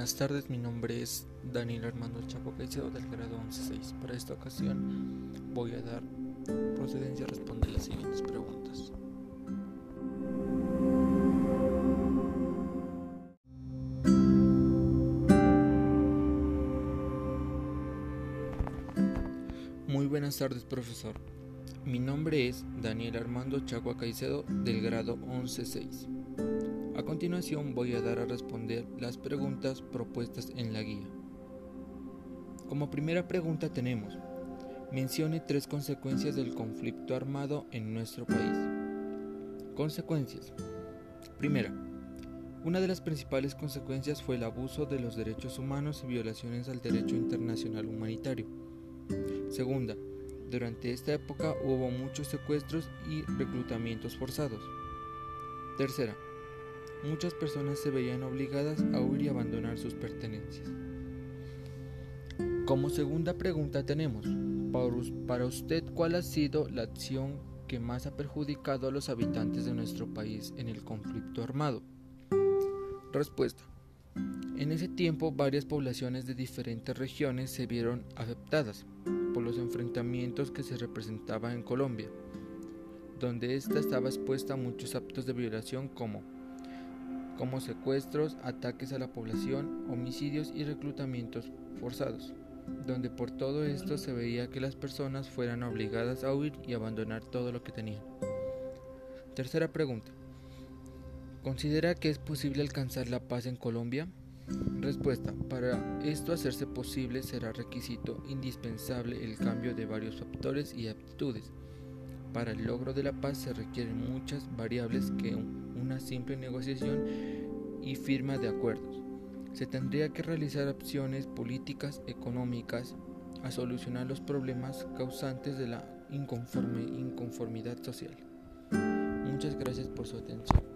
buenas tardes, mi nombre es Daniel Armando Chapo Caicedo del grado 11.6. Para esta ocasión voy a dar procedencia a responder las siguientes preguntas. Muy buenas tardes, profesor. Mi nombre es Daniel Armando Chagua Caicedo del grado 11.6. A continuación voy a dar a responder las preguntas propuestas en la guía. Como primera pregunta tenemos, mencione tres consecuencias del conflicto armado en nuestro país. Consecuencias. Primera, una de las principales consecuencias fue el abuso de los derechos humanos y violaciones al derecho internacional humanitario. Segunda, durante esta época hubo muchos secuestros y reclutamientos forzados. Tercera, muchas personas se veían obligadas a huir y abandonar sus pertenencias. Como segunda pregunta tenemos, para usted, ¿cuál ha sido la acción que más ha perjudicado a los habitantes de nuestro país en el conflicto armado? Respuesta. En ese tiempo varias poblaciones de diferentes regiones se vieron afectadas por los enfrentamientos que se representaban en Colombia, donde ésta estaba expuesta a muchos actos de violación como, como secuestros, ataques a la población, homicidios y reclutamientos forzados, donde por todo esto se veía que las personas fueran obligadas a huir y abandonar todo lo que tenían. Tercera pregunta. ¿Considera que es posible alcanzar la paz en Colombia? Respuesta. Para esto hacerse posible será requisito indispensable el cambio de varios factores y aptitudes. Para el logro de la paz se requieren muchas variables que una simple negociación y firma de acuerdos. Se tendría que realizar opciones políticas, económicas, a solucionar los problemas causantes de la inconformidad social. Muchas gracias por su atención.